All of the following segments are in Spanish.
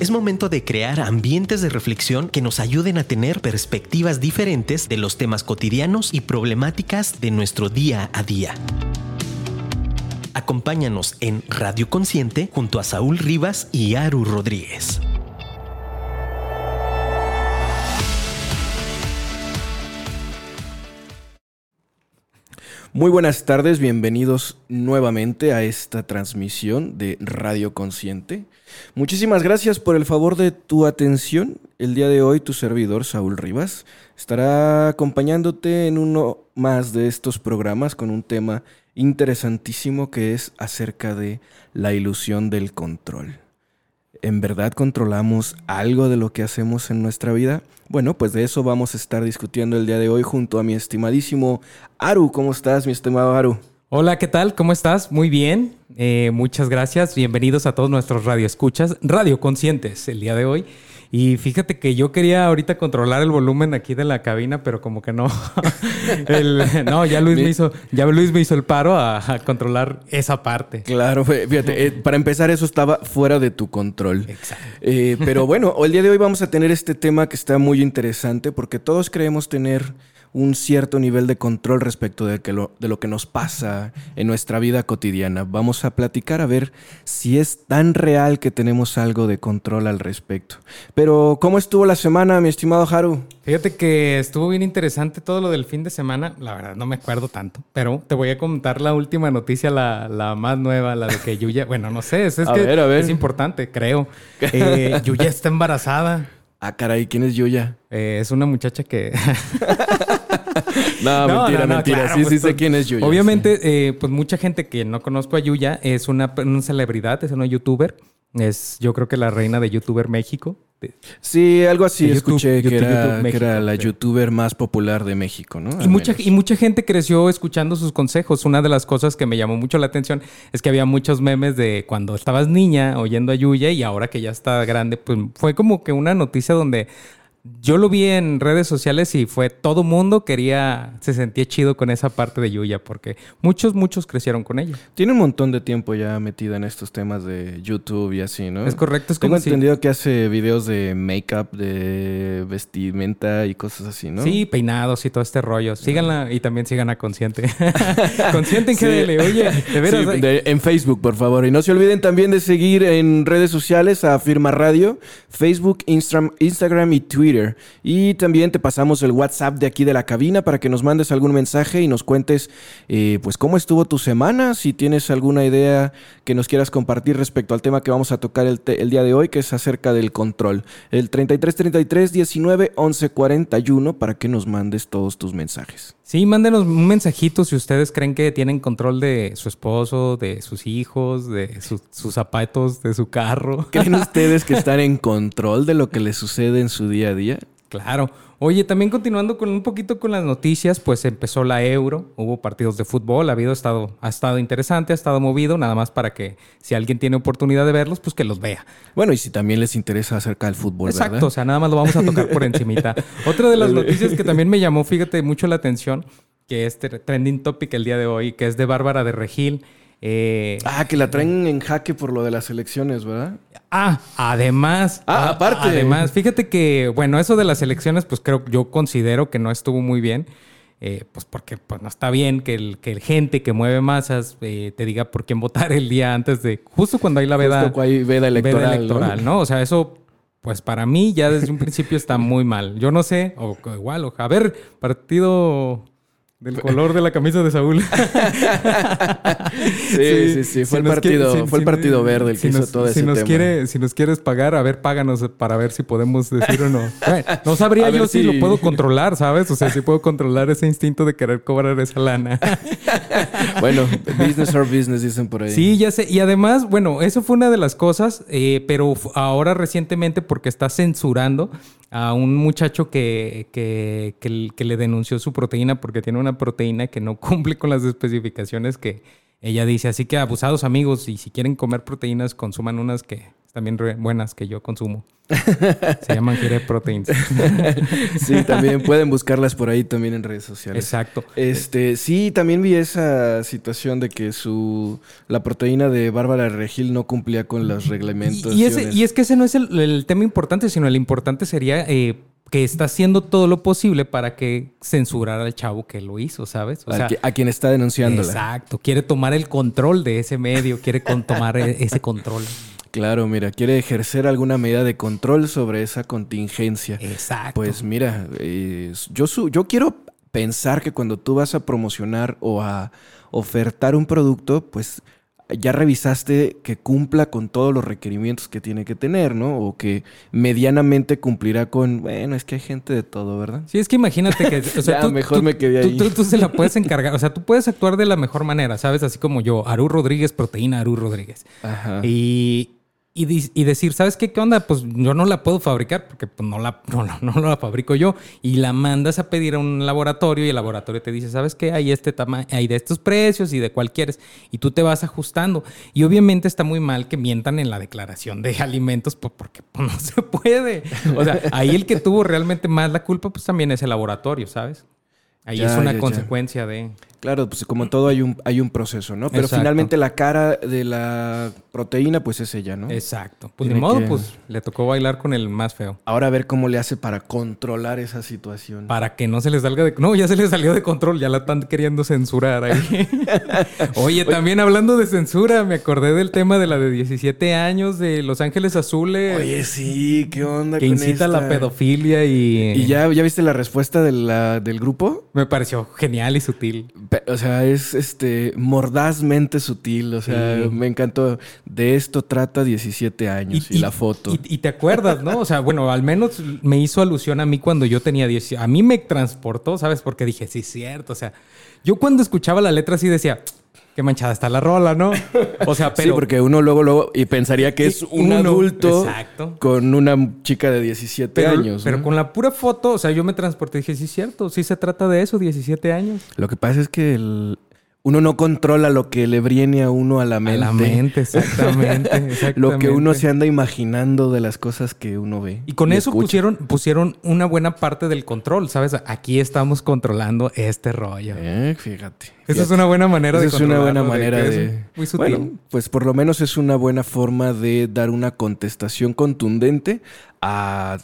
Es momento de crear ambientes de reflexión que nos ayuden a tener perspectivas diferentes de los temas cotidianos y problemáticas de nuestro día a día. Acompáñanos en Radio Consciente junto a Saúl Rivas y Aru Rodríguez. Muy buenas tardes, bienvenidos nuevamente a esta transmisión de Radio Consciente. Muchísimas gracias por el favor de tu atención. El día de hoy tu servidor, Saúl Rivas, estará acompañándote en uno más de estos programas con un tema interesantísimo que es acerca de la ilusión del control. ¿En verdad controlamos algo de lo que hacemos en nuestra vida? Bueno, pues de eso vamos a estar discutiendo el día de hoy junto a mi estimadísimo Aru. ¿Cómo estás, mi estimado Aru? Hola, ¿qué tal? ¿Cómo estás? Muy bien. Eh, muchas gracias. Bienvenidos a todos nuestros radioescuchas, radio conscientes el día de hoy. Y fíjate que yo quería ahorita controlar el volumen aquí de la cabina, pero como que no. no, ya Luis, me hizo, ya Luis me hizo el paro a, controlar esa parte. Claro, fíjate, eh, para empezar eso estaba fuera de tu control. Exacto. Eh, pero bueno, el día de hoy vamos a tener este tema que está muy interesante porque todos creemos tener un cierto nivel de control respecto de, que lo, de lo que nos pasa en nuestra vida cotidiana. Vamos a platicar a ver si es tan real que tenemos algo de control al respecto. Pero, ¿cómo estuvo la semana, mi estimado Haru? Fíjate que estuvo bien interesante todo lo del fin de semana. La verdad, no me acuerdo tanto, pero te voy a contar la última noticia, la, más nueva, la de que Yuya, bueno, no sé, es, que es importante, creo. Eh, Yuya está embarazada. Ah, caray, ¿quién es Yuya? Eh, es una muchacha que. no, mentira, mentira. sí, sí pues, sé quién es Yuya. Obviamente, eh, pues mucha gente que no conozco a Yuya es una, una celebridad, es una youtuber. Es, yo creo que la reina de YouTuber México. Sí, algo así escuché que, era, la youtuber más popular de México, ¿no? Y mucha, y mucha gente creció escuchando sus consejos. Una de las cosas que me llamó mucho la atención es que había muchos memes de cuando estabas niña oyendo a Yuya y ahora que ya está grande, pues fue como que una noticia donde yo lo vi en redes sociales y fue todo mundo quería, se sentía chido con esa parte de Yuya, porque muchos, muchos crecieron con ella. Tiene un montón de tiempo ya metida en estos temas de YouTube y así, ¿no? Es correcto, es Tengo entendido que hace videos de make-up, de vestimenta y cosas así, ¿no? Sí, peinados y todo este rollo. Síganla y también sigan a Consciente. Consciente en GDL, oye, de veras. en Facebook, por favor. Y no se olviden también de seguir en redes sociales a Firma Radio, Facebook, Instagram y Twitter. Y también te pasamos el WhatsApp de aquí de la cabina para que nos mandes algún mensaje y nos cuentes eh, pues cómo estuvo tu semana, si tienes alguna idea que nos quieras compartir respecto al tema que vamos a tocar el, día de hoy, que es acerca del control. El 33 33 19 11 41 para que nos mandes todos tus mensajes. Sí, mándenos un mensajito si ustedes creen que tienen control de su esposo, de sus hijos, de sus zapatos, de su carro. ¿Creen ustedes que están en control de lo que les sucede en su día a día? Claro. Oye, también continuando con un poquito con las noticias, pues empezó la Euro, hubo partidos de fútbol, ha habido estado, ha estado interesante, ha estado movido, nada más para que si alguien tiene oportunidad de verlos, pues que los vea. Bueno, y si también les interesa acerca del fútbol, Exacto, o sea, nada más lo vamos a tocar por encimita. Otra de las noticias que también me llamó, fíjate, mucho la atención, que es trending topic el día de hoy, que es de Bárbara de Regil. Eh, ah, que la traen en jaque por lo de las elecciones, ¿verdad? Ah, además. Ah, aparte. Además, fíjate que, bueno, eso de las elecciones, pues creo, yo considero que no estuvo muy bien. Eh, pues porque pues, no está bien que el, que el gente que mueve masas eh, te diga por quién votar el día antes de, justo cuando hay la veda, justo hay veda electoral, electoral ¿no? O sea, eso, pues para mí ya desde un principio está muy mal. Yo no sé, o igual, o, a ver, partido del color de la camisa de Saúl. sí, sí, sí, Fue, el partido, fue el partido verde el que hizo todo ese nos tema. Quiere, si nos quieres pagar, a ver, páganos para ver si podemos decir o no. no sabría yo si... lo puedo controlar, ¿sabes? O sea, si puedo controlar ese instinto de querer cobrar esa lana. bueno, business or business dicen por ahí. Sí, ya sé. Y además, bueno, eso fue una de las cosas, eh, pero ahora recientemente porque está censurando a un muchacho que, que, que, le denunció su proteína porque tiene una proteína que no cumple con las especificaciones que, ella dice, así que abusados amigos, y si quieren comer proteínas, consuman unas que también buenas que yo consumo. Se llaman Gire Proteins. sí, también pueden buscarlas por ahí también en redes sociales. Exacto. Este, sí, también vi esa situación de que su la proteína de Bárbara Regil no cumplía con los reglamentos. Y, y, es que ese no es el, tema importante, sino el importante sería eh, que está haciendo todo lo posible para que censurara al chavo que lo hizo, ¿sabes? O sea, a, quien está denunciándola. Exacto. Quiere tomar el control de ese medio, quiere tomar e, ese control. Claro, mira, quiere ejercer alguna medida de control sobre esa contingencia. Exacto. Pues mira, yo, yo quiero pensar que cuando tú vas a promocionar o a ofertar un producto, pues ya revisaste que cumpla con todos los requerimientos que tiene que tener, ¿no? O que medianamente cumplirá con, bueno, es que hay gente de todo, ¿verdad? Sí, es que imagínate que, o sea, mejor me quedé ahí. Tú, tú, se la puedes encargar, o sea, tú puedes actuar de la mejor manera, ¿sabes? Así como yo, Aru Rodríguez, proteína Aru Rodríguez. Ajá. Y y, decir, ¿sabes qué? ¿Qué onda? Pues yo no la puedo fabricar porque pues, no, la, no, no, la fabrico yo. Y la mandas a pedir a un laboratorio y el laboratorio te dice, ¿sabes qué? Hay este tamaño, hay de estos precios y de cuál quieres. Y tú te vas ajustando. Y obviamente está muy mal que mientan en la declaración de alimentos pues, porque pues, no se puede. O sea, ahí el que tuvo realmente más la culpa pues también es el laboratorio, ¿sabes? Ahí es una consecuencia de... Claro, pues como todo hay un, hay un proceso, ¿no? Pero finalmente la cara de la proteína, pues es ella, ¿no? Exacto. Pues de modo, pues le tocó bailar con el más feo. Ahora a ver cómo le hace para controlar esa situación. Para que no se le salga de... No, ya se le salió de control, ya la están queriendo censurar ahí. Oye, también hablando de censura, me acordé del tema de la de 17 años de Los Ángeles Azules. Oye, sí, ¿qué onda Que incita la pedofilia y... ¿Y ya, ya viste la respuesta de la, del grupo? Me pareció genial y sutil. O sea, es este mordazmente sutil. O sea, me encantó. De esto trata 17 años y, la foto. Y, te acuerdas, ¿no? O sea, bueno, al menos me hizo alusión a mí cuando yo tenía 10. A mí me transportó, ¿sabes? Porque dije, sí, cierto. O sea, yo cuando escuchaba la letra así decía, qué manchada está la rola, ¿no? O sea, pero... Sí, porque uno luego, luego, y pensaría que es un adulto con una chica de 17 años. Pero con la pura foto, o sea, yo me transporté y dije, sí, cierto, sí se trata de eso, 17 años. Lo que pasa es que el, uno no controla lo que le viene a uno a la mente. A la mente, exactamente. lo que uno se anda imaginando de las cosas que uno ve. Y con eso pusieron, pusieron una buena parte del control, ¿sabes? Aquí estamos controlando este rollo. Eh, fíjate. Esa es una buena manera de Esa es una buena manera de... Muy sutil. Bueno, pues por lo menos es una buena forma de dar una contestación contundente a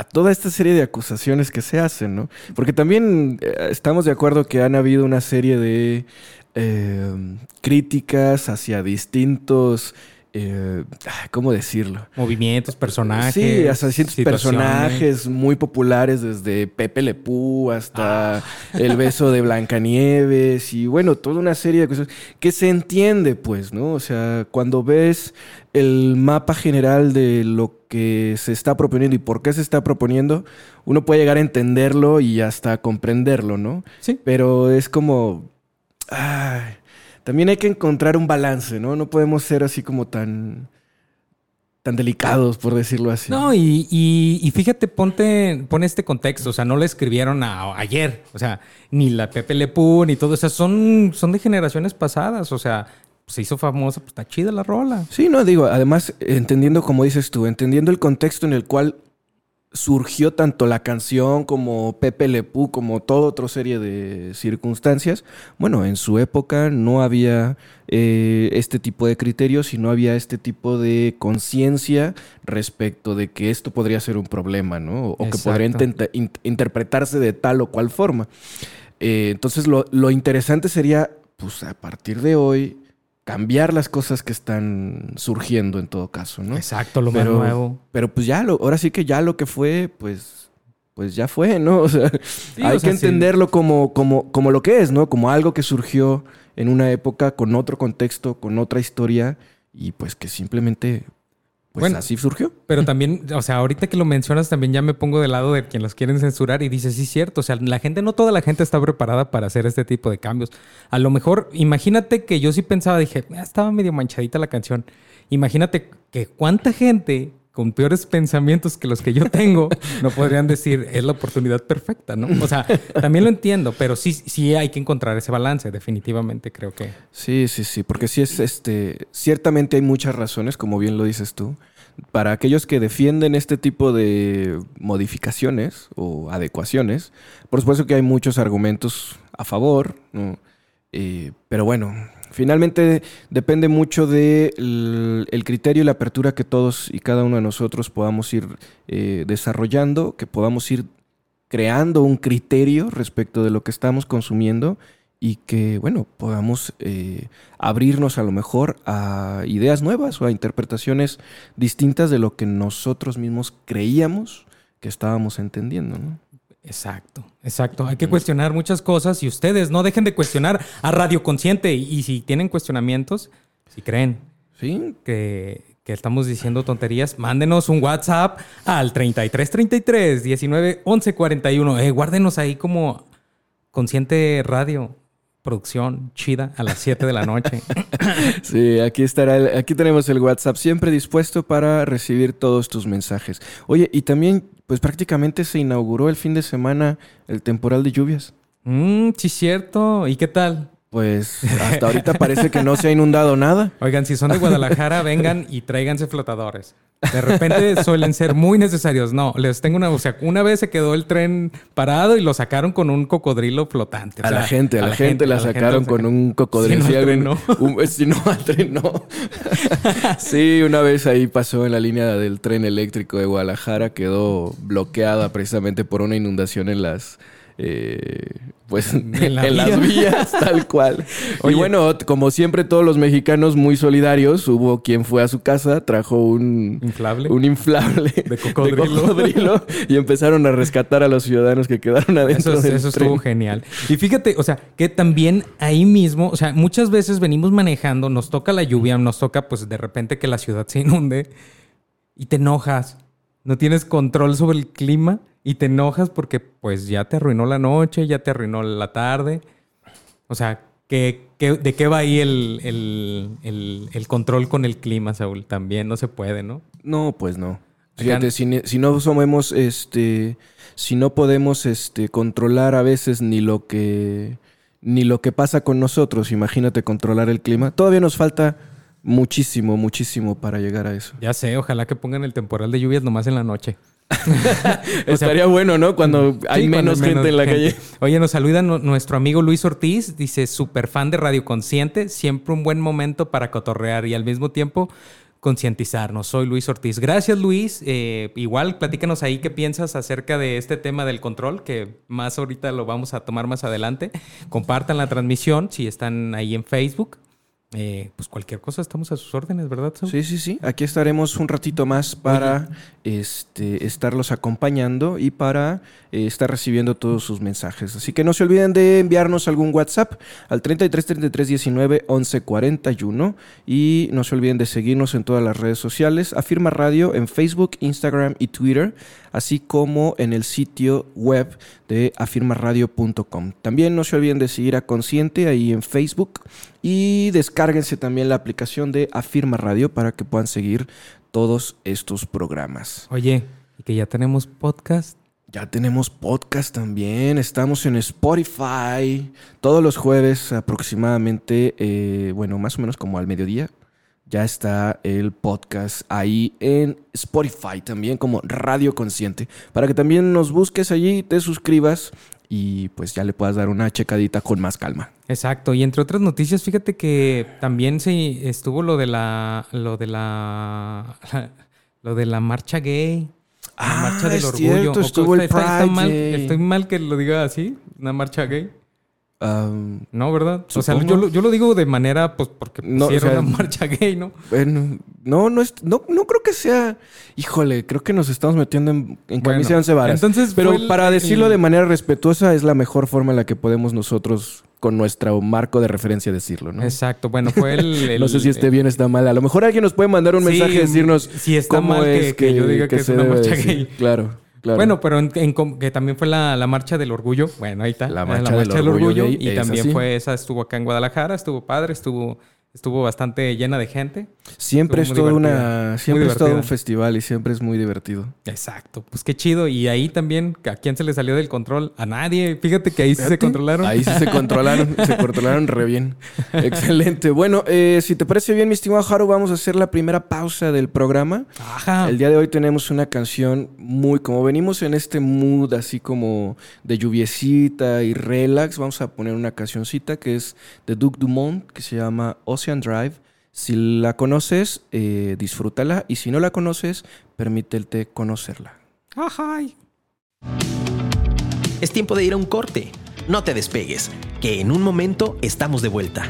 a toda esta serie de acusaciones que se hacen, ¿no? Porque también eh, estamos de acuerdo que han habido una serie de eh, críticas hacia distintos eh, ¿cómo decirlo? Movimientos, personajes. Sí, hasta distintos personajes muy populares, desde Pepe Lepú hasta ah. El beso de Blancanieves y bueno, toda una serie de cosas que se entiende, pues, ¿no? O sea, cuando ves el mapa general de lo que se está proponiendo y por qué se está proponiendo, uno puede llegar a entenderlo y hasta comprenderlo, ¿no? Sí. Pero es como. Ay, también hay que encontrar un balance, ¿no? No podemos ser así como tan tan delicados, por decirlo así. No, y, y, fíjate, ponte, pon este contexto, o sea, no le escribieron a, ayer, o sea, ni la Pepe Le ni todo, o sea, son, son de generaciones pasadas, o sea, se hizo famosa, pues está chida la rola. Sí, no, digo, además, entendiendo como dices tú, entendiendo el contexto en el cual surgió tanto la canción como Pepe Lepú, como toda otra serie de circunstancias. Bueno, en su época no había eh, este tipo de criterios y no había este tipo de conciencia respecto de que esto podría ser un problema, ¿no? O que podría interpretarse de tal o cual forma. Eh, entonces, lo, lo interesante sería, pues a partir de hoy, cambiar las cosas que están surgiendo en todo caso, ¿no? Exacto, lo más nuevo. Pero pues ya, lo, ahora sí que ya lo que fue, pues, pues ya fue, ¿no? O sea, hay que entenderlo como, como, como lo que es, ¿no? Como algo que surgió en una época con otro contexto, con otra historia y pues que simplemente pues bueno, así surgió. Pero también, o sea, ahorita que lo mencionas, también ya me pongo del lado de quien los quieren censurar y dice, sí, cierto. O sea, la gente, no toda la gente está preparada para hacer este tipo de cambios. A lo mejor, imagínate que yo sí pensaba, dije, ah, estaba medio manchadita la canción. Imagínate que cuánta gente con peores pensamientos que los que yo tengo, no podrían decir es la oportunidad perfecta, ¿no? O sea, también lo entiendo, pero sí, sí hay que encontrar ese balance, definitivamente creo que. Sí, sí, sí, porque sí es este. Ciertamente hay muchas razones, como bien lo dices tú. Para aquellos que defienden este tipo de modificaciones o adecuaciones, por supuesto que hay muchos argumentos a favor, ¿no? Eh, pero bueno, finalmente depende mucho del el criterio y la apertura que todos y cada uno de nosotros podamos ir eh, desarrollando, que podamos ir creando un criterio respecto de lo que estamos consumiendo y que, bueno, podamos eh, abrirnos a lo mejor a ideas nuevas o a interpretaciones distintas de lo que nosotros mismos creíamos que estábamos entendiendo, ¿no? Exacto, exacto. Hay que cuestionar muchas cosas y ustedes no dejen de cuestionar a Radio Consciente. Y si tienen cuestionamientos, si creen Sí, que, que estamos diciendo tonterías, mándenos un WhatsApp al 3333 19 11 41. Eh, guárdenos ahí como Consciente Radio, producción chida a las 7 de la noche. Sí, aquí estará, el- aquí tenemos el WhatsApp siempre dispuesto para recibir todos tus mensajes. Oye, y también, pues prácticamente se inauguró el fin de semana el temporal de lluvias. Mm, sí, cierto. ¿Y qué tal? Pues hasta ahorita parece que no se ha inundado nada. Oigan, si son de Guadalajara, vengan y tráiganse flotadores. De repente suelen ser muy necesarios. No, les tengo una... O sea, una vez se quedó el tren parado y lo sacaron con un cocodrilo flotante. O A la gente, a la gente la sacaron con un cocodrilo. Sí, no, al tren algún- no. un- si no, al tren no. sí, una vez ahí pasó en la línea del tren eléctrico de Guadalajara, quedó bloqueada precisamente por una inundación en las... eh, pues en, la en vía. las vías, tal cual. Oye. Y bueno, como siempre, todos los mexicanos muy solidarios, hubo quien fue a su casa, trajo un, Inflable. un inflable De cocodrilo. cocodrilo y empezaron a rescatar a los ciudadanos que quedaron adentro Eso, del eso tren. estuvo genial. Y fíjate, o sea, que también ahí mismo, o sea, muchas veces venimos manejando, nos toca la lluvia, nos toca pues de repente que la ciudad se inunde y te enojas. No tienes control sobre el clima y te enojas porque pues ya te arruinó la noche, ya te arruinó la tarde. O sea, ¿qué, qué- de qué va ahí el, el- el- el control con el clima, Saúl? También no se puede, ¿no? No, pues no. Fíjate, si no somos, este, si no podemos, este, controlar a veces ni lo que, ni lo que pasa con nosotros, imagínate controlar el clima. Todavía nos falta muchísimo, muchísimo para llegar a eso. Ya sé, ojalá que pongan el temporal de lluvias nomás en la noche. O sea, Estaría bueno, ¿no? Cuando hay Sí, cuando menos gente en la gente. calle. Oye, nos saluda nu- nuestro amigo Luis Ortiz. Dice, súper fan de Radio Consciente. Siempre un buen momento para cotorrear y al mismo tiempo concientizarnos. Soy Luis Ortiz. Gracias, Luis. Eh, igual, platícanos ahí qué piensas acerca de este tema del control, que más ahorita lo vamos a tomar más adelante. Compartan la transmisión si están ahí en Facebook. Eh, pues cualquier cosa estamos a sus órdenes, ¿verdad? Saúl? Sí, sí, sí. Aquí estaremos un ratito más para este, estarlos acompañando y para eh, estar recibiendo todos sus mensajes. Así que no se olviden de enviarnos algún WhatsApp al 33 33 19 11 41 y no se olviden de seguirnos en todas las redes sociales. Afirma Radio en Facebook, Instagram y Twitter, así como en el sitio web de afirmaradio.com. También no se olviden de seguir a Consciente ahí en Facebook y descárguense también la aplicación de Afirma Radio para que puedan seguir todos estos programas. Oye, y que ya tenemos podcast. Ya tenemos podcast también, estamos en Spotify todos los jueves aproximadamente, eh, bueno, más o menos como al mediodía. Ya está el podcast ahí en Spotify también como Radio Consciente. Para que también nos busques allí, te suscribas y pues ya le puedas dar una checadita con más calma. Exacto, y entre otras noticias, fíjate que también se estuvo lo de la lo de la lo de la marcha gay, la Ah, marcha del es orgullo. cierto, ¿O estuvo el está- está Pride mal, Day. estoy mal que lo diga así, una marcha gay. Am, No, ¿verdad? O sea, yo, lo- yo lo digo de manera, pues, porque No, o sea, una marcha gay, ¿no? Bueno, no, no, es, no, no creo que sea. Híjole, creo que nos estamos metiendo en, en Bueno, camisa de once varas. entonces Pero el- para decirlo el- de manera respetuosa, es la mejor forma en la que podemos nosotros, con nuestro marco de referencia, decirlo, ¿no? Exacto, bueno, fue el... el- no sé si esté bien o está mal. A lo mejor alguien nos puede mandar un Sí, mensaje y decirnos si está cómo mal es que- que yo diga que es se una marcha gay. Claro, claro. Bueno, pero en, que también fue la, la marcha del orgullo. Bueno, ahí está. La marcha del orgullo Y también así. fue esa, estuvo acá en Guadalajara, estuvo padre, estuvo Estuvo bastante llena de gente. Siempre es Estuvo muy todo una, siempre es todo un festival y siempre es muy divertido. Exacto. Pues qué chido. Y ahí también, ¿a quién se le salió del control? A nadie. Fíjate que ahí sí se controlaron. Ahí sí se controlaron, se controlaron re bien. Excelente. Bueno, eh, si te parece bien, mi estimado Haru, vamos a hacer la primera pausa del programa. Ajá. El día de hoy tenemos una canción muy, como venimos en este mood así como de lluviecita y relax, vamos a poner una cancioncita que es de Duke Dumont, que se llama Ocean Drive. Si la conoces, eh, disfrútala y si no la conoces, permítete conocerla. Ajá. Es tiempo de ir a un corte. No te despegues, que en un momento estamos de vuelta.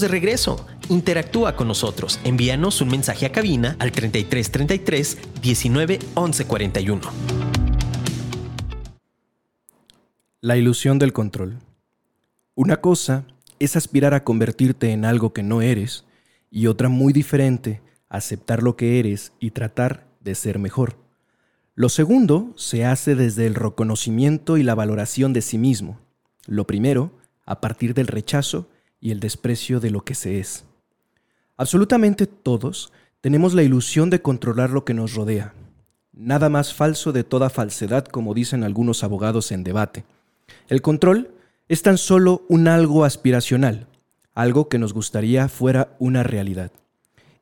De regreso. Interactúa con nosotros. Envíanos un mensaje a cabina al 33 33 19 11 41. La ilusión del control. Una cosa es aspirar a convertirte en algo que no eres y otra muy diferente, aceptar lo que eres y tratar de ser mejor. Lo segundo se hace desde el reconocimiento y la valoración de sí mismo. Lo primero, a partir del rechazo y el desprecio de lo que se es. Absolutamente todos tenemos la ilusión de controlar lo que nos rodea. Nada más falso de toda falsedad, como dicen algunos abogados en debate. El control es tan solo un algo aspiracional, algo que nos gustaría fuera una realidad.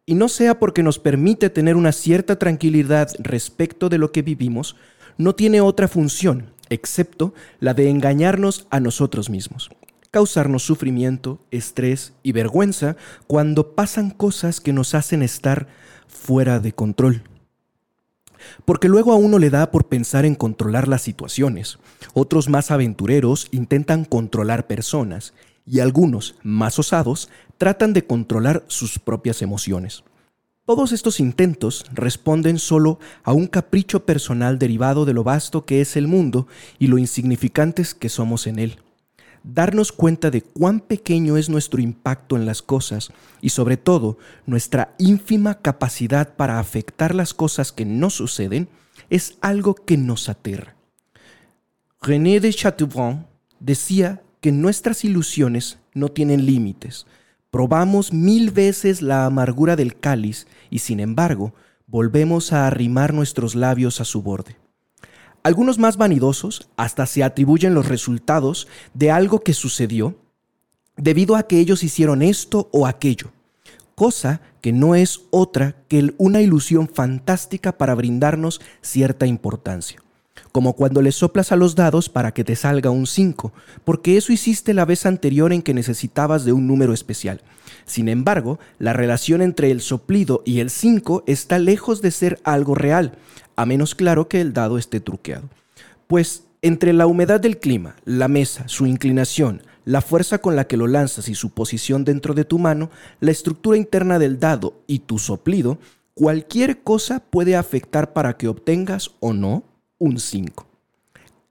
Y no sea porque nos permite tener una cierta tranquilidad respecto de lo que vivimos, no tiene otra función, excepto la de engañarnos a nosotros mismos, causarnos sufrimiento, estrés y vergüenza cuando pasan cosas que nos hacen estar fuera de control. Porque luego a uno le da por pensar en controlar las situaciones. Otros más aventureros intentan controlar personas y algunos, más osados, tratan de controlar sus propias emociones. Todos estos intentos responden solo a un capricho personal derivado de lo vasto que es el mundo y lo insignificantes que somos en él. Darnos cuenta de cuán pequeño es nuestro impacto en las cosas y sobre todo nuestra ínfima capacidad para afectar las cosas que no suceden es algo que nos aterra. René de Chateaubriand decía que nuestras ilusiones no tienen límites. Probamos mil veces la amargura del cáliz y sin embargo volvemos a arrimar nuestros labios a su borde. Algunos más vanidosos hasta se atribuyen los resultados de algo que sucedió debido a que ellos hicieron esto o aquello, cosa que no es otra que una ilusión fantástica para brindarnos cierta importancia como cuando le soplas a los dados para que te salga un 5, porque eso hiciste la vez anterior en que necesitabas de un número especial. Sin embargo, la relación entre el soplido y el 5 está lejos de ser algo real, a menos claro que el dado esté truqueado. Pues entre la humedad del clima, la mesa, su inclinación, la fuerza con la que lo lanzas y su posición dentro de tu mano, la estructura interna del dado y tu soplido, cualquier cosa puede afectar para que obtengas o no un 5.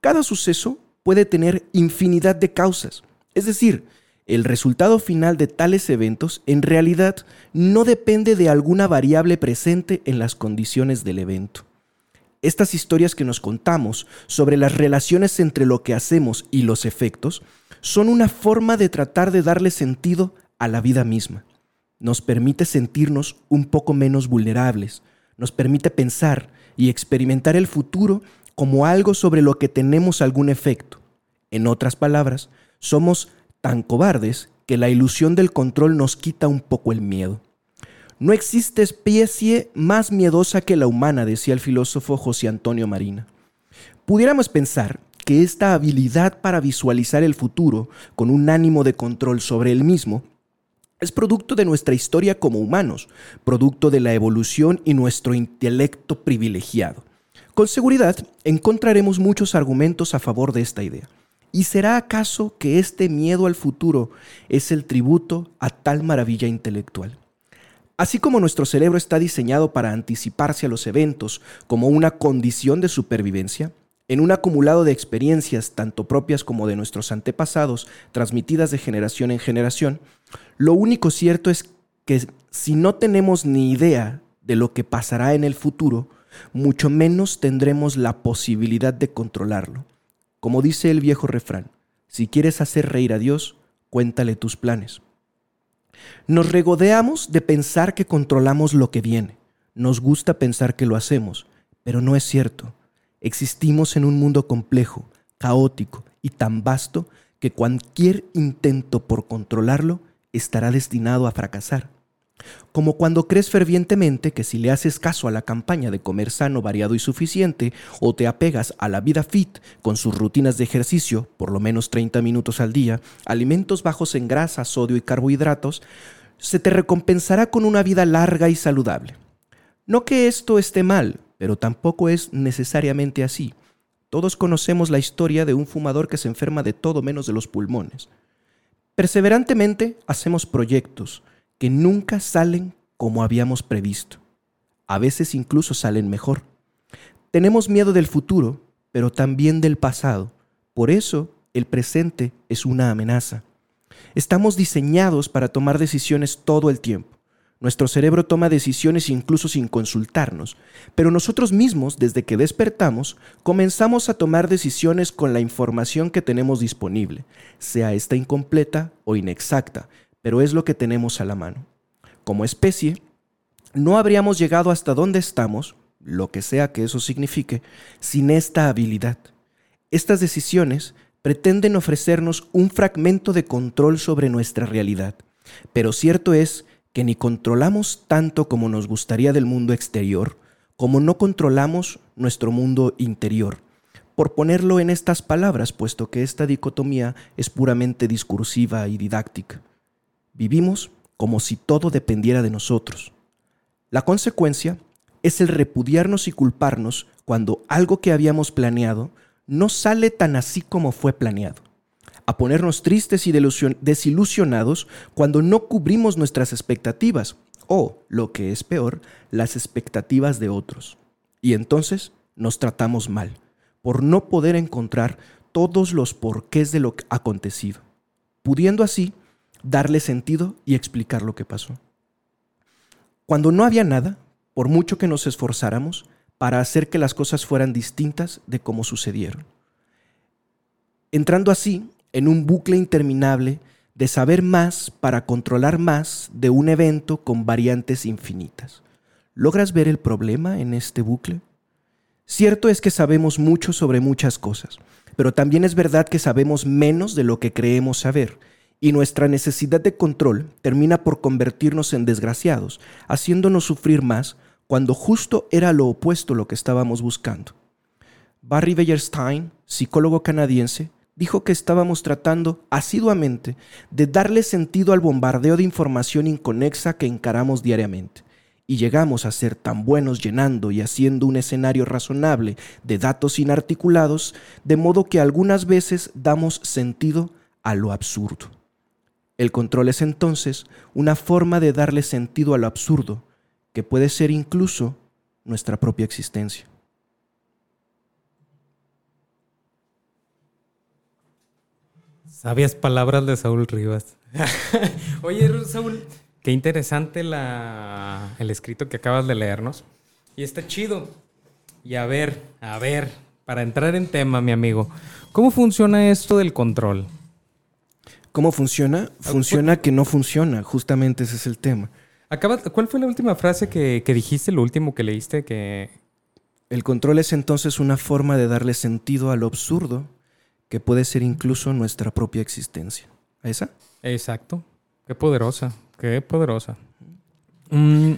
Cada suceso puede tener infinidad de causas, es decir, el resultado final de tales eventos en realidad no depende de alguna variable presente en las condiciones del evento. Estas historias que nos contamos sobre las relaciones entre lo que hacemos y los efectos son una forma de tratar de darle sentido a la vida misma. Nos permite sentirnos un poco menos vulnerables, nos permite pensar y experimentar el futuro como algo sobre lo que tenemos algún efecto. En otras palabras, somos tan cobardes que la ilusión del control nos quita un poco el miedo. No existe especie más miedosa que la humana, decía el filósofo José Antonio Marina. Pudiéramos pensar que esta habilidad para visualizar el futuro con un ánimo de control sobre el mismo es producto de nuestra historia como humanos, producto de la evolución y nuestro intelecto privilegiado. Con seguridad encontraremos muchos argumentos a favor de esta idea. ¿Y será acaso que este miedo al futuro es el tributo a tal maravilla intelectual? Así como nuestro cerebro está diseñado para anticiparse a los eventos como una condición de supervivencia, en un acumulado de experiencias tanto propias como de nuestros antepasados, transmitidas de generación en generación, lo único cierto es que si no tenemos ni idea de lo que pasará en el futuro, mucho menos tendremos la posibilidad de controlarlo. Como dice el viejo refrán, si quieres hacer reír a Dios, cuéntale tus planes. Nos regodeamos de pensar que controlamos lo que viene. Nos gusta pensar que lo hacemos, pero no es cierto. Existimos en un mundo complejo, caótico y tan vasto que cualquier intento por controlarlo estará destinado a fracasar. Como cuando crees fervientemente que si le haces caso a la campaña de comer sano, variado y suficiente, o te apegas a la vida fit con sus rutinas de ejercicio, por lo menos 30 minutos al día, alimentos bajos en grasa, sodio y carbohidratos, se te recompensará con una vida larga y saludable. No que esto esté mal, pero tampoco es necesariamente así. Todos conocemos la historia de un fumador que se enferma de todo menos de los pulmones. Perseverantemente hacemos proyectos, que nunca salen como habíamos previsto. A veces incluso salen mejor. Tenemos miedo del futuro, pero también del pasado. Por eso el presente es una amenaza. Estamos diseñados para tomar decisiones todo el tiempo. Nuestro cerebro toma decisiones incluso sin consultarnos, pero nosotros mismos, desde que despertamos, comenzamos a tomar decisiones con la información que tenemos disponible, sea esta incompleta o inexacta, pero es lo que tenemos a la mano. Como especie, no habríamos llegado hasta donde estamos, lo que sea que eso signifique, sin esta habilidad. Estas decisiones pretenden ofrecernos un fragmento de control sobre nuestra realidad, Pero cierto es que ni controlamos tanto como nos gustaría del mundo exterior, como no controlamos nuestro mundo interior. Por ponerlo en estas palabras, puesto que esta dicotomía es puramente discursiva y didáctica. Vivimos como si todo dependiera de nosotros. La consecuencia es el repudiarnos y culparnos cuando algo que habíamos planeado no sale tan así como fue planeado. A ponernos tristes y desilusionados cuando no cubrimos nuestras expectativas o, lo que es peor, las expectativas de otros. Y entonces nos tratamos mal por no poder encontrar todos los porqués de lo acontecido, pudiendo así darle sentido y explicar lo que pasó. Cuando no había nada, por mucho que nos esforzáramos para hacer que las cosas fueran distintas de cómo sucedieron. Entrando así en un bucle interminable de saber más para controlar más de un evento con variantes infinitas. ¿Logras ver el problema en este bucle? Cierto es que sabemos mucho sobre muchas cosas, pero también es verdad que sabemos menos de lo que creemos saber, y nuestra necesidad de control termina por convertirnos en desgraciados, haciéndonos sufrir más cuando justo era lo opuesto lo que estábamos buscando. Barry Beierstein, psicólogo canadiense, dijo que estábamos tratando asiduamente de darle sentido al bombardeo de información inconexa que encaramos diariamente. Y llegamos a ser tan buenos llenando y haciendo un escenario razonable de datos inarticulados, de modo que algunas veces damos sentido a lo absurdo. El control es entonces una forma de darle sentido a lo absurdo, que puede ser incluso nuestra propia existencia. Sabias palabras de Saúl Rivas. Oye, Saúl, qué interesante la, el escrito que acabas de leernos. Y está chido. Y a ver, a ver, para entrar en tema, mi amigo, ¿cómo funciona esto del control? ¿Cómo funciona? Funciona que no funciona, justamente ese es el tema. Acabas- ¿Cuál fue la última frase que, que dijiste, lo último que leíste? Que El control es entonces una forma de darle sentido a lo absurdo, que puede ser incluso nuestra propia existencia. ¿A esa? Exacto. Qué poderosa, qué poderosa. Mm,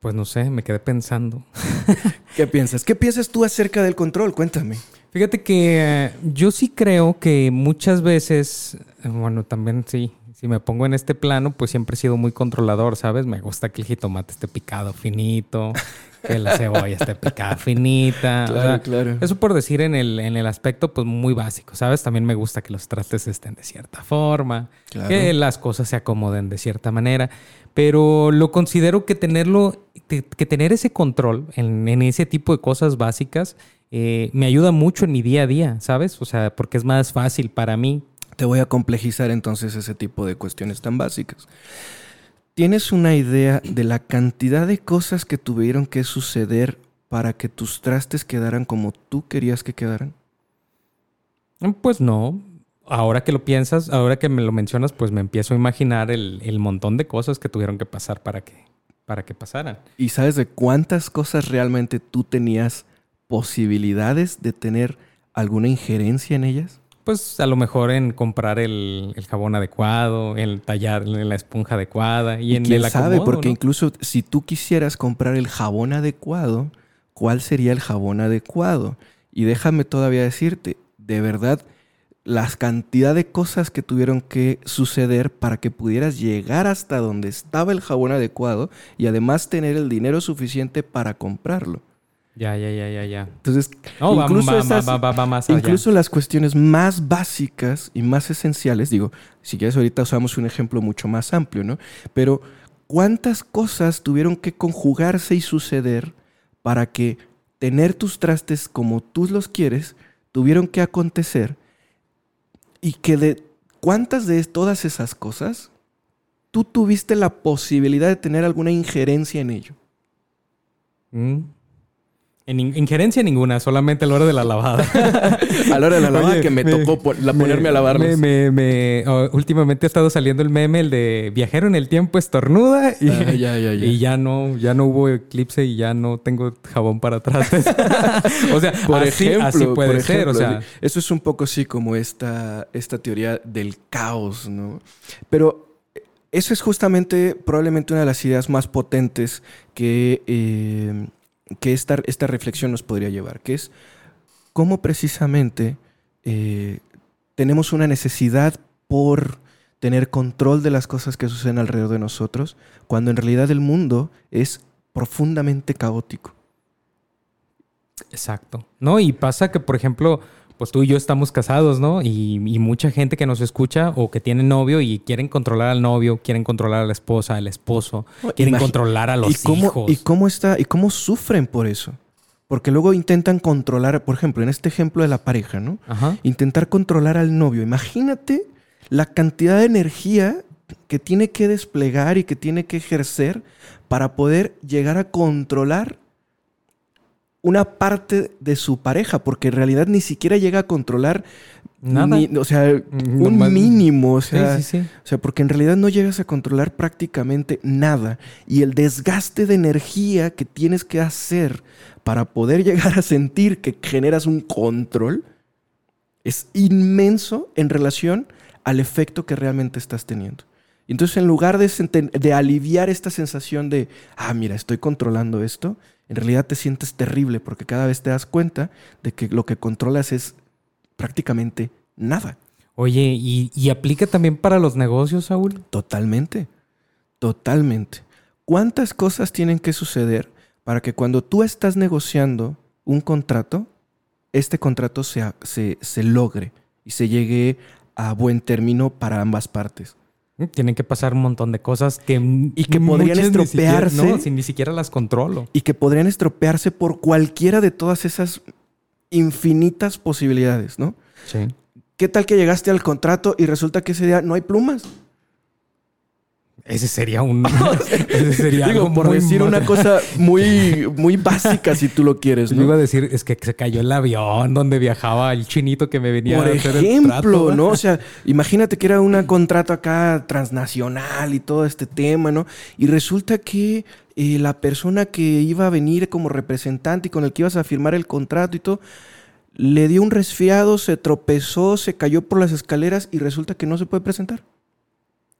pues no sé, me quedé pensando. ¿Qué piensas? ¿Qué piensas tú acerca del control? Cuéntame. Fíjate que eh, yo sí creo que muchas veces, bueno, también sí, si me pongo en este plano, pues siempre he sido muy controlador, ¿sabes? Me gusta que el jitomate esté picado finito, que la cebolla esté picada finita. o Claro, sea, claro. Eso por decir en el, en el aspecto, pues muy básico, ¿sabes? También me gusta que los trastes estén de cierta forma, Claro. que las cosas se acomoden de cierta manera. Pero lo considero que tenerlo, que tener ese control en, en ese tipo de cosas básicas eh, me ayuda mucho en mi día a día, ¿sabes? O sea, porque es más fácil para mí. Te voy a complejizar entonces ese tipo de cuestiones tan básicas. ¿Tienes una idea de la cantidad de cosas que tuvieron que suceder para que tus trastes quedaran como tú querías que quedaran? Mm, Pues no. Ahora que lo piensas, ahora que me lo mencionas, pues me empiezo a imaginar el, el montón de cosas que tuvieron que pasar para que, para que pasaran. ¿Y sabes de cuántas cosas realmente tú tenías posibilidades de tener alguna injerencia en ellas? Pues a lo mejor en comprar el, el jabón adecuado, en tallar en la esponja adecuada y, en quién el sabe, acomodo, porque ¿no? incluso si tú quisieras comprar el jabón adecuado, ¿cuál sería el jabón adecuado? Y déjame todavía decirte, de verdad, las cantidad de cosas que tuvieron que suceder para que pudieras llegar hasta donde estaba el jabón adecuado y además tener el dinero suficiente para comprarlo. Ya, ya, ya, ya, ya. Entonces, No, incluso, va, esas- va, va, va más allá. incluso las cuestiones más básicas y más esenciales, digo, si quieres ahorita usamos un ejemplo mucho más amplio, ¿no? Pero ¿cuántas cosas tuvieron que conjugarse y suceder para que tener tus trastes como tú los quieres, tuvieron que acontecer y que de cuántas de todas esas cosas tú tuviste la posibilidad de tener alguna injerencia en ello? Mm. En in- injerencia ninguna, solamente a la hora de la lavada. A la hora de la lavada Oye, que me, me- tocó po- la- Me- ponerme a lavarlos. Me, oh, últimamente ha estado saliendo el meme, el de viajero en el tiempo estornuda y, Ah, ya, ya, ya. y ya no, ya no hubo eclipse y ya no tengo jabón para atrás. o sea, Por así, ejemplo, así puede por ser. O ejemplo, sea, sí. eso es un poco así como esta, esta teoría del caos, ¿no? Pero eso es justamente probablemente una de las ideas más potentes que, eh, que esta, esta reflexión nos podría llevar, que es cómo precisamente eh, tenemos una necesidad por tener control de las cosas que suceden alrededor de nosotros, cuando en realidad el mundo es profundamente caótico. Exacto. No, y pasa que, por ejemplo, pues tú y yo estamos casados, ¿no? Y, y mucha gente que nos escucha o que tiene novio y quieren controlar al novio, quieren controlar a la esposa, al esposo, No, quieren controlar a los ¿Y cómo, hijos. ¿Y cómo está? ¿Y cómo sufren por eso? Porque luego intentan controlar, por ejemplo, en este ejemplo de la pareja, ¿no? Ajá. Intentar controlar al novio. Imagínate la cantidad de energía que tiene que desplegar y que tiene que ejercer para poder llegar a controlar una parte de su pareja, porque en realidad ni siquiera llega a controlar Nada. ni- o sea, un Nomás- mínimo, o sea, sí, sí, sí. o sea, porque en realidad no llegas a controlar prácticamente nada. Y el desgaste de energía que tienes que hacer para poder llegar a sentir que generas un control es inmenso en relación al efecto que realmente estás teniendo. Entonces, en lugar de, de aliviar esta sensación de, ah, mira, estoy controlando esto, en realidad te sientes terrible porque cada vez te das cuenta de que lo que controlas es prácticamente nada. Oye, ¿y, y aplica también para los negocios, Saúl? Totalmente. Totalmente. ¿Cuántas cosas tienen que suceder para que cuando tú estás negociando un contrato, este contrato se, se, se logre y se llegue a buen término para ambas partes? Tienen que pasar un montón de cosas que... Y que podrían muchas ni siquiera- estropearse. no, si ni siquiera las controlo. Y que podrían estropearse por cualquiera de todas esas infinitas posibilidades, ¿no? Sí. ¿Qué tal que llegaste al contrato y resulta que ese día no hay plumas? Ese sería un... ese sería Digo, algo por muy decir una cosa muy, muy básica si tú lo quieres, Yo ¿no? iba a decir, es que se cayó el avión donde viajaba el chinito que me venía Por a hacer el ejemplo, trato. ¿no? O sea, imagínate que era un contrato acá transnacional y todo este tema, ¿no? Y resulta que eh, la persona que iba a venir como representante y con el que ibas a firmar el contrato y todo, le dio un resfriado, se tropezó, se cayó por las escaleras y resulta que no se puede presentar.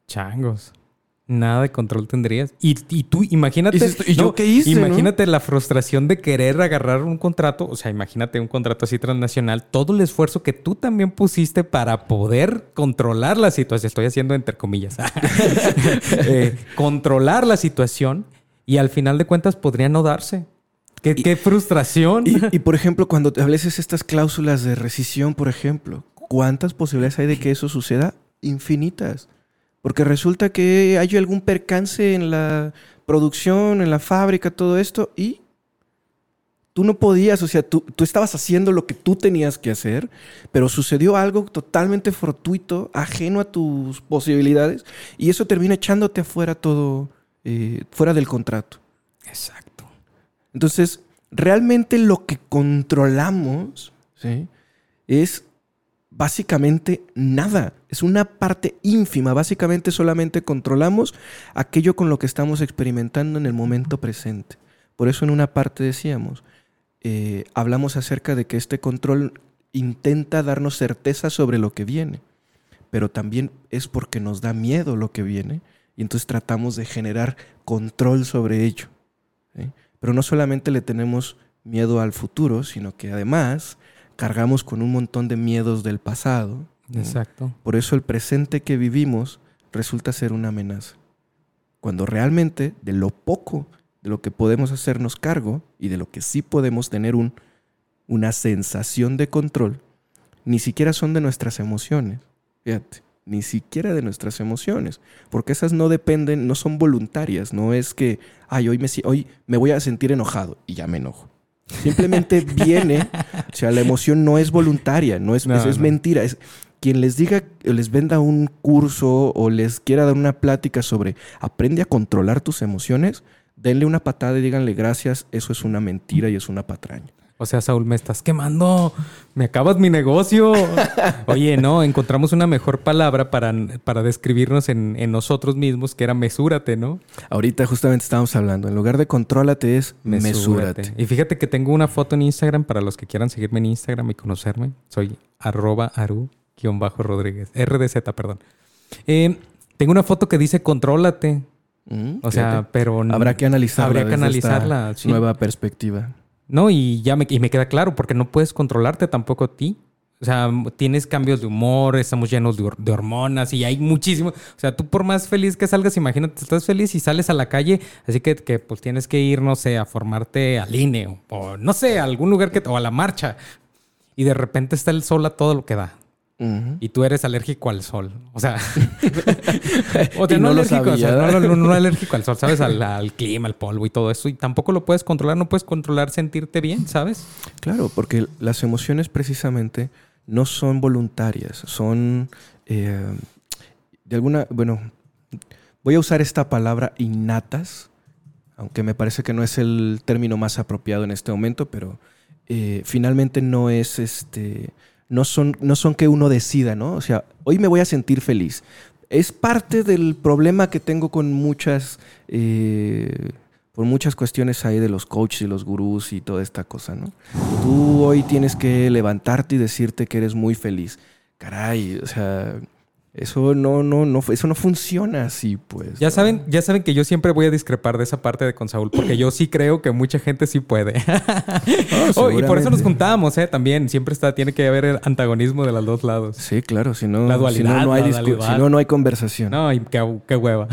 Changos. Nada de control tendrías. Y, y tú, imagínate. ¿y yo no, qué hice, Imagínate la frustración de querer agarrar un contrato. O sea, imagínate un contrato así transnacional. Todo el esfuerzo que tú también pusiste para poder controlar la situación. Estoy haciendo entre comillas. Eh, controlar la situación. Y al final de cuentas podría no darse. Qué, qué frustración. Y, por ejemplo, cuando estableces estas cláusulas de rescisión, por ejemplo, ¿cuántas posibilidades hay de que eso suceda? Infinitas. Porque resulta que hay algún percance en la producción, en la fábrica, todo esto, y tú no podías, o sea, tú, tú estabas haciendo lo que tú tenías que hacer, pero sucedió algo totalmente fortuito, ajeno a tus posibilidades, y eso termina echándote afuera todo, eh, fuera del contrato. Exacto. Entonces, realmente lo que controlamos ¿sí? es básicamente nada. Es una parte ínfima. Básicamente solamente controlamos aquello con lo que estamos experimentando en el momento presente. Por eso en una parte decíamos, eh, hablamos acerca de que este control intenta darnos certeza sobre lo que viene, pero también es porque nos da miedo lo que viene y entonces tratamos de generar control sobre ello. ¿sí? Pero no solamente le tenemos miedo al futuro, sino que además cargamos con un montón de miedos del pasado. Exacto. Por eso el presente que vivimos resulta ser una amenaza. Cuando realmente de lo poco de lo que podemos hacernos cargo y de lo que sí podemos tener un, una sensación de control, ni siquiera son de nuestras emociones. Fíjate, ni siquiera de nuestras emociones, porque esas no dependen, no son voluntarias, no es que, ay, hoy me, hoy me voy a sentir enojado y ya me enojo. Simplemente viene, o sea, la emoción no es voluntaria, no es, No, eso es no. mentira. Es, quien les diga, les venda un curso o les quiera dar una plática sobre aprende a controlar tus emociones, denle una patada y díganle gracias, eso es una mentira y es una patraña. O sea, Saúl, me estás quemando. Me acabas mi negocio. Oye, no, encontramos una mejor palabra para, para describirnos en, en nosotros mismos, que era mesúrate, ¿no? Ahorita justamente estábamos hablando, en lugar de contrólate es mesúrate. Y fíjate que tengo una foto en Instagram para los que quieran seguirme en Instagram y conocerme. Soy arroba aru-rodríguez. RDZ, perdón. Eh, tengo una foto que dice contrólate. Mm, O sea, fíjate. pero... habrá que analizarla. Habría que esta analizarla. sí. Nueva perspectiva. No, y ya me, y me queda claro, porque no puedes controlarte tampoco a ti. O sea, tienes cambios de humor, estamos llenos de, hor- de hormonas y hay muchísimo. O sea, tú por más feliz que salgas, imagínate, estás feliz y sales a la calle, así que, que, pues tienes que ir, no sé, a formarte al INE o, o, no sé, a algún lugar que, o a la marcha. Y de repente está el sol a todo lo que da. Y tú eres alérgico al sol. O sea, o sea, no, alérgico, o sea, no, no- no alérgico al sol, ¿sabes? Al, al clima, al polvo y todo eso. Y tampoco lo puedes controlar, no puedes controlar sentirte bien, ¿sabes? Claro, porque las emociones precisamente no son voluntarias, son eh, de alguna, bueno, voy a usar esta palabra innatas, aunque me parece que no es el término más apropiado en este momento, pero eh, finalmente no es este, no son, no son que uno decida, ¿no? O sea, hoy me voy a sentir feliz. Es parte del problema que tengo con muchas, eh, por muchas cuestiones ahí de los coaches y los gurús y toda esta cosa, ¿no? Tú hoy tienes que levantarte y decirte que eres muy feliz. Caray, o sea, eso no, no, no, eso no funciona así, pues. Ya ¿no? saben, ya saben que yo siempre voy a discrepar de esa parte de con Saúl, porque yo sí creo que mucha gente sí puede. Oh, y por eso nos juntábamos, ¿eh? También siempre está, tiene que haber el antagonismo de los dos lados. Sí, claro, si no, La si dualidad, no, no hay si no, no hay conversación. No, y qué, qué hueva.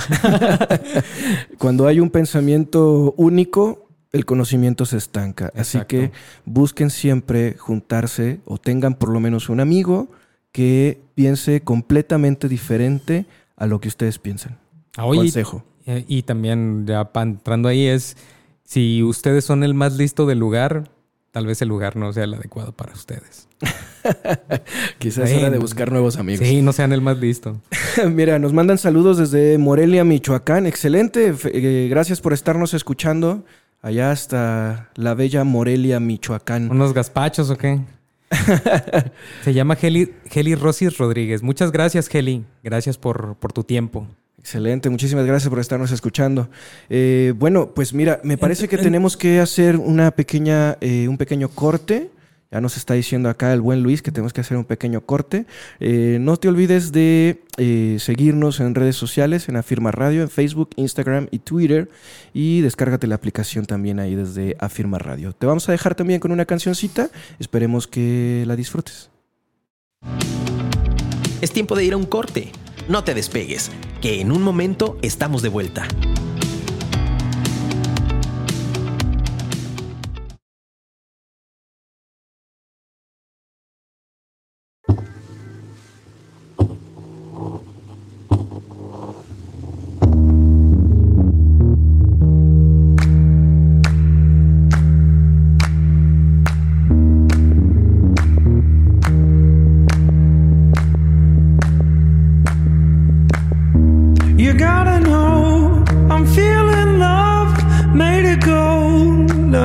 Cuando hay un pensamiento único, el conocimiento se estanca. Así que busquen siempre juntarse o tengan por lo menos un amigo que piense completamente diferente a lo que ustedes piensan. Oye, Consejo. Eh, Y también, ya entrando ahí, es si ustedes son el más listo del lugar, tal vez el lugar no sea el adecuado para ustedes. Quizás es hora de buscar nuevos amigos. Sí, no sean el más listo. Mira, nos mandan saludos desde Morelia, Michoacán. Excelente. Eh, gracias por estarnos escuchando allá hasta la bella Morelia, Michoacán. ¿Unos gazpachos o qué? Se llama Heli, Heli Rosis Rodríguez. Muchas gracias, Heli. Gracias por, por tu tiempo. Excelente, muchísimas gracias por estarnos escuchando. Eh, bueno, pues mira, me parece que tenemos que hacer una pequeña, eh, un pequeño corte. Ya nos está diciendo acá el buen Luis que tenemos que hacer un pequeño corte. Eh, no te olvides de eh, seguirnos en redes sociales, en Afirma Radio, en Facebook, Instagram y Twitter. Y descárgate la aplicación también ahí desde Afirma Radio. Te vamos a dejar también con una cancioncita. Esperemos que la disfrutes. Es tiempo de ir a un corte. No te despegues, que en un momento estamos de vuelta.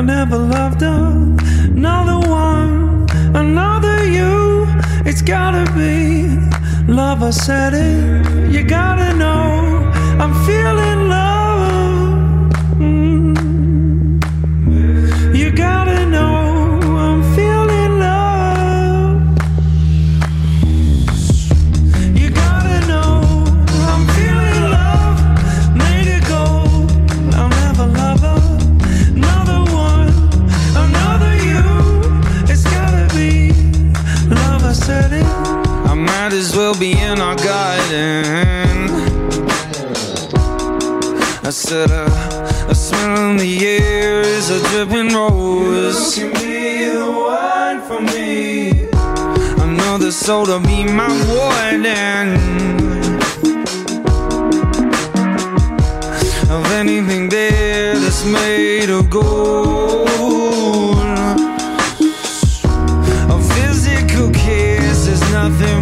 Never loved another one, another you. It's gotta be love. I said it. You gotta know I'm feeling I as well be in our garden. I said uh, a smell in the air is a dripping rose. You can be the one for me. Another soul to be my warden of anything there that's made of gold. A physical kiss is nothing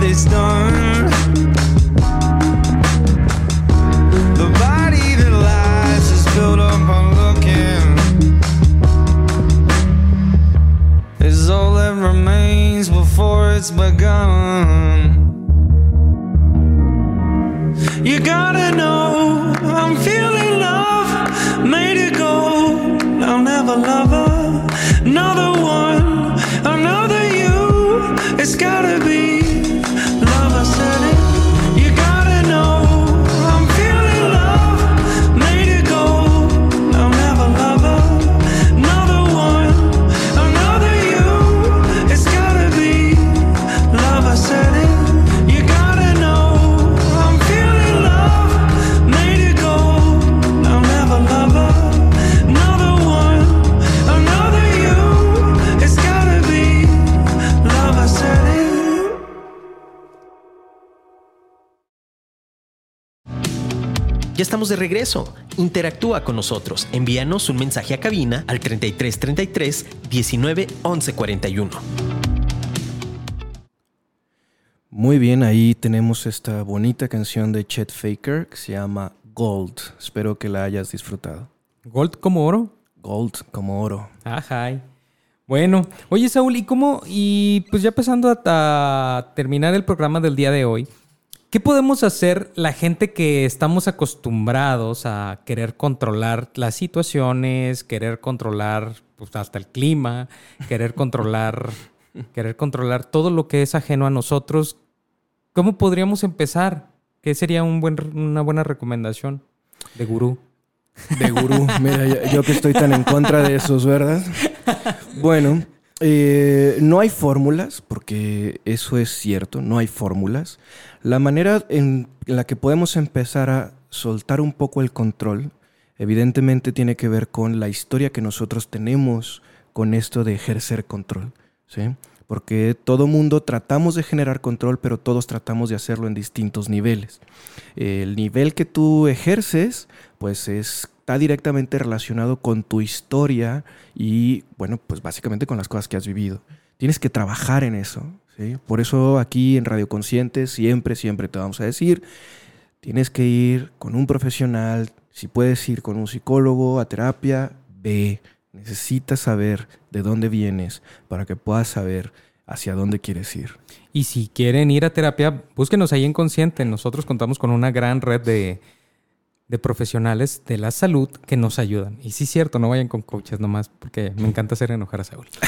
all done. Estamos de regreso. Interactúa con nosotros. Envíanos un mensaje a cabina al 3333 19 11 41. Muy bien, ahí tenemos esta bonita canción de Chet Faker que se llama Gold. Espero que la hayas disfrutado. Gold como oro. Gold como oro. Ajá. Bueno, oye Saúl, ¿y cómo? Y pues ya pasando a, a terminar el programa del día de hoy, ¿qué podemos hacer la gente que estamos acostumbrados a querer controlar las situaciones, querer controlar pues, hasta el clima, querer controlar, querer controlar todo lo que es ajeno a nosotros? ¿Cómo podríamos empezar? ¿Qué sería un buen, una buena recomendación de gurú? De gurú. Mira, yo, yo que estoy tan en contra de esos, ¿verdad? Bueno, eh, no hay fórmulas, porque eso es cierto, no hay fórmulas. La manera en la que podemos empezar a soltar un poco el control, evidentemente tiene que ver con la historia que nosotros tenemos con esto de ejercer control, ¿sí? Porque todo mundo tratamos de generar control, pero todos tratamos de hacerlo en distintos niveles. El nivel que tú ejerces, pues es- está directamente relacionado con tu historia y, bueno, pues básicamente con las cosas que has vivido. Tienes que trabajar en eso, ¿sí? Por eso aquí en Radio Consciente siempre, siempre te vamos a decir, tienes que ir con un profesional, si puedes ir con un psicólogo a terapia, ve. Necesitas saber de dónde vienes para que puedas saber hacia dónde quieres ir. Y si quieren ir a terapia, búsquenos ahí en Consciente. Nosotros contamos con una gran red de, de profesionales de la salud que nos ayudan. Y sí, es cierto, no vayan con coaches nomás, porque me encanta hacer enojar a Saúl.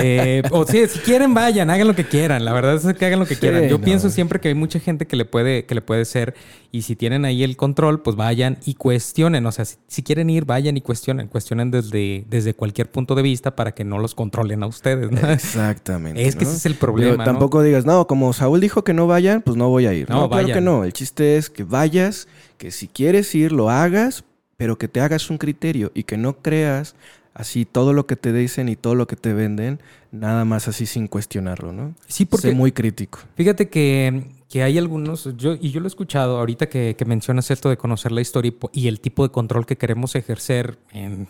Eh, o sí, si quieren, vayan, hagan lo que quieran. La verdad es que hagan lo que Sí, quieran. Yo no. pienso siempre que hay mucha gente que le puede, que le puede ser. Y si tienen ahí el control, pues vayan y cuestionen. O sea, si, si quieren ir, vayan y cuestionen. Cuestionen desde, desde cualquier punto de vista para que no los controlen a ustedes. ¿no? Exactamente. Es que ¿no? ese es el problema, Pero tampoco digas, no, como Saúl dijo que no vayan, pues no voy a ir. No, claro que no. El chiste es que vayas, que si quieres ir, lo hagas, pero que te hagas un criterio y que no creas así todo lo que te dicen y todo lo que te venden, nada más así sin cuestionarlo, ¿no? Sí, porque Sé muy crítico. Fíjate que, que hay algunos, yo, y yo lo he escuchado ahorita que, que mencionas esto de conocer la historia y, el tipo de control que queremos ejercer en,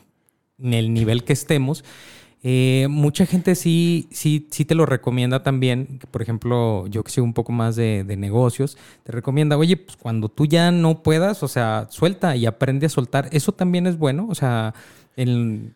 en el nivel que estemos. Eh, mucha gente sí, sí, sí te lo recomienda también. Por ejemplo, yo que sé un poco más de, de negocios, te recomienda, oye, pues cuando tú ya no puedas, o sea, suelta y aprende a soltar. Eso también es bueno, o sea, en,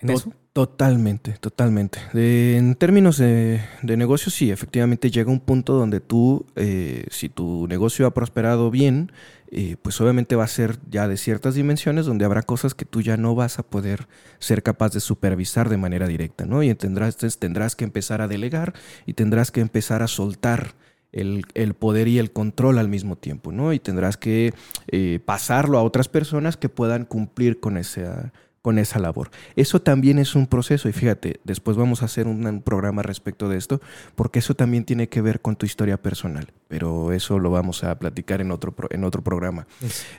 eso. Totalmente, totalmente. En términos de, de negocio, sí, efectivamente llega un punto donde tú, eh, si tu negocio ha prosperado bien, eh, pues obviamente va a ser ya de ciertas dimensiones donde habrá cosas que tú ya no vas a poder ser capaz de supervisar de manera directa, ¿no? Y tendrás, tendrás que empezar a delegar y tendrás que empezar a soltar el, el poder y el control al mismo tiempo, ¿no? Y tendrás que eh, pasarlo a otras personas que puedan cumplir con esa, con esa labor. Eso también es un proceso y fíjate, después vamos a hacer un, programa respecto de esto, porque eso también tiene que ver con tu historia personal, pero eso lo vamos a platicar en otro, en otro programa.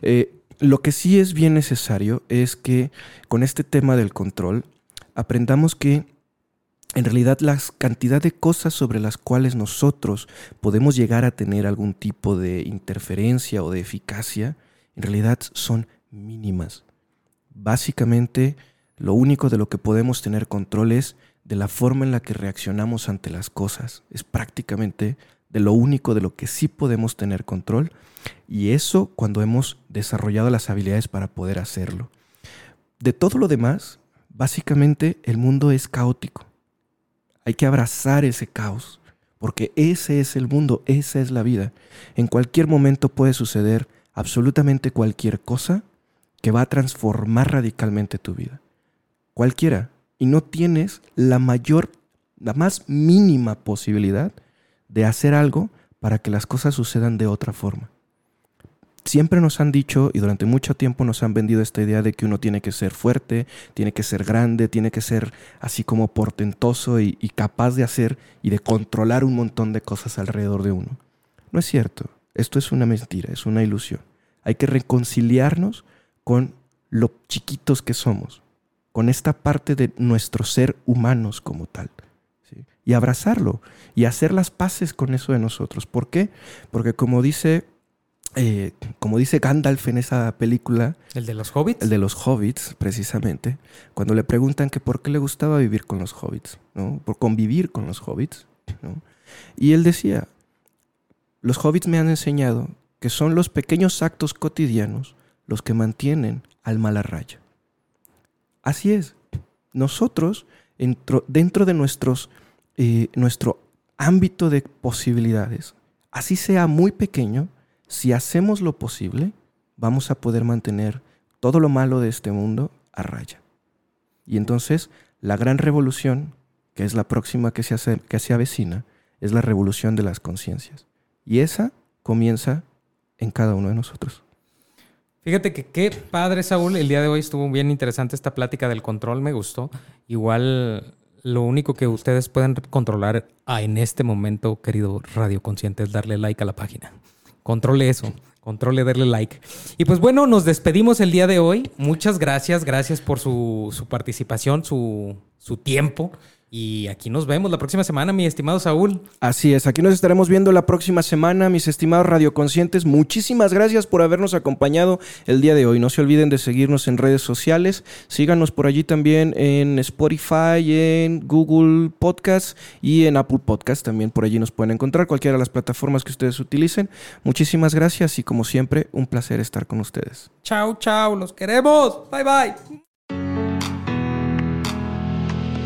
Eh, lo que sí es bien necesario es que con este tema del control aprendamos que en realidad la cantidad de cosas sobre las cuales nosotros podemos llegar a tener algún tipo de interferencia o de eficacia, en realidad son mínimas. Básicamente, lo único de lo que podemos tener control es de la forma en la que reaccionamos ante las cosas. Es prácticamente de lo único de lo que sí podemos tener control y eso cuando hemos desarrollado las habilidades para poder hacerlo. De todo lo demás, básicamente el mundo es caótico. Hay que abrazar ese caos, porque ese es el mundo, esa es la vida. En cualquier momento puede suceder absolutamente cualquier cosa que va a transformar radicalmente tu vida. Cualquiera. Y no tienes la mayor, la más mínima posibilidad de hacer algo para que las cosas sucedan de otra forma. Siempre nos han dicho y durante mucho tiempo nos han vendido esta idea de que uno tiene que ser fuerte, tiene que ser grande, tiene que ser así como portentoso y, y capaz de hacer y de controlar un montón de cosas alrededor de uno. No es cierto. Esto es una mentira, es una ilusión. Hay que reconciliarnos con lo chiquitos que somos, con esta parte de nuestro ser humanos como tal. ¿sí? Y abrazarlo y hacer las paces con eso de nosotros. ¿Por qué? Porque como dice, eh, como dice Gandalf en esa película, ¿El de los hobbits? el de los hobbits, precisamente, cuando le preguntan que por qué le gustaba vivir con los hobbits, ¿no? Por convivir con los hobbits, ¿no? Y él decía, los hobbits me han enseñado que son los pequeños actos cotidianos los que mantienen al mal a raya. Así es. Nosotros, entro- dentro de nuestros, eh, nuestro ámbito de posibilidades, así sea muy pequeño, si hacemos lo posible, vamos a poder mantener todo lo malo de este mundo a raya. Y entonces, la gran revolución, que es la próxima que se, hace, que se avecina, es la revolución de las conciencias. Y esa comienza en cada uno de nosotros. Fíjate que qué padre, Saúl. El día de hoy estuvo bien interesante esta plática del control, me gustó. Igual lo único que ustedes pueden controlar en este momento, querido Radio Consciente, es darle like a la página. Controle eso, controle darle like. Y pues bueno, nos despedimos el día de hoy. Muchas gracias, gracias por su, su participación, su, su tiempo. Y aquí nos vemos la próxima semana, mi estimado Saúl. Así es, aquí nos estaremos viendo la próxima semana, mis estimados radioconscientes. Muchísimas gracias por habernos acompañado el día de hoy. No se olviden de seguirnos en redes sociales. Síganos por allí también en Spotify, en Google Podcast y en Apple Podcast. También por allí nos pueden encontrar cualquiera de las plataformas que ustedes utilicen. Muchísimas gracias y como siempre, un placer estar con ustedes. Chao, chao, los queremos. Bye, bye.